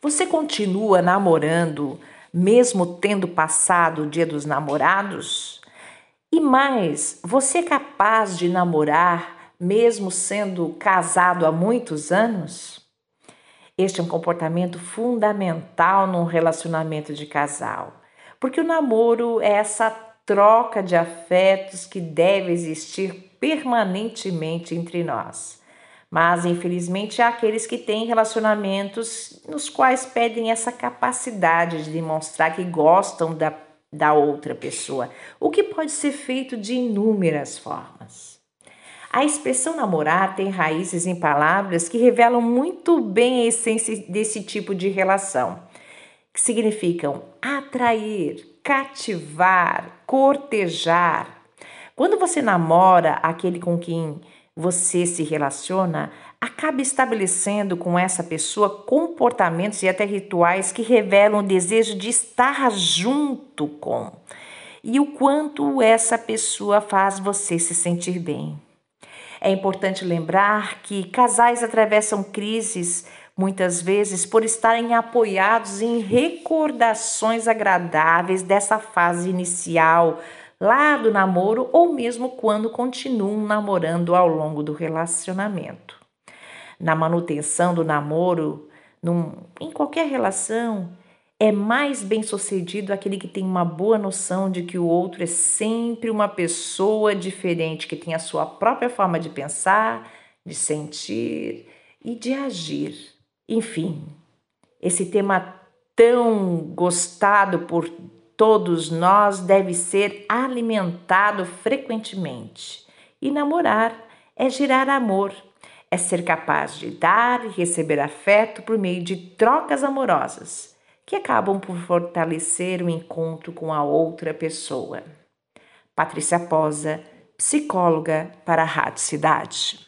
Você continua namorando mesmo tendo passado o dia dos namorados? E mais, você é capaz de namorar mesmo sendo casado há muitos anos? Este é um comportamento fundamental num relacionamento de casal, porque o namoro é essa troca de afetos que deve existir permanentemente entre nós. Mas, infelizmente, há aqueles que têm relacionamentos nos quais pedem essa capacidade de demonstrar que gostam da, da outra pessoa, o que pode ser feito de inúmeras formas. A expressão namorar tem raízes em palavras que revelam muito bem a essência desse tipo de relação, que significam atrair, cativar, cortejar. Quando você namora aquele com quem você se relaciona, acaba estabelecendo com essa pessoa comportamentos e até rituais que revelam o desejo de estar junto com e o quanto essa pessoa faz você se sentir bem. É importante lembrar que casais atravessam crises muitas vezes por estarem apoiados em recordações agradáveis dessa fase inicial lá do namoro ou mesmo quando continuam namorando ao longo do relacionamento. Na manutenção do namoro, num, em qualquer relação, é mais bem sucedido aquele que tem uma boa noção de que o outro é sempre uma pessoa diferente, que tem a sua própria forma de pensar, de sentir e de agir. Enfim, esse tema tão gostado por todos nós deve ser alimentado frequentemente. E namorar é gerar amor, é ser capaz de dar e receber afeto por meio de trocas amorosas, que acabam por fortalecer o encontro com a outra pessoa. Patrícia Posa, psicóloga para a Rádio Cidade.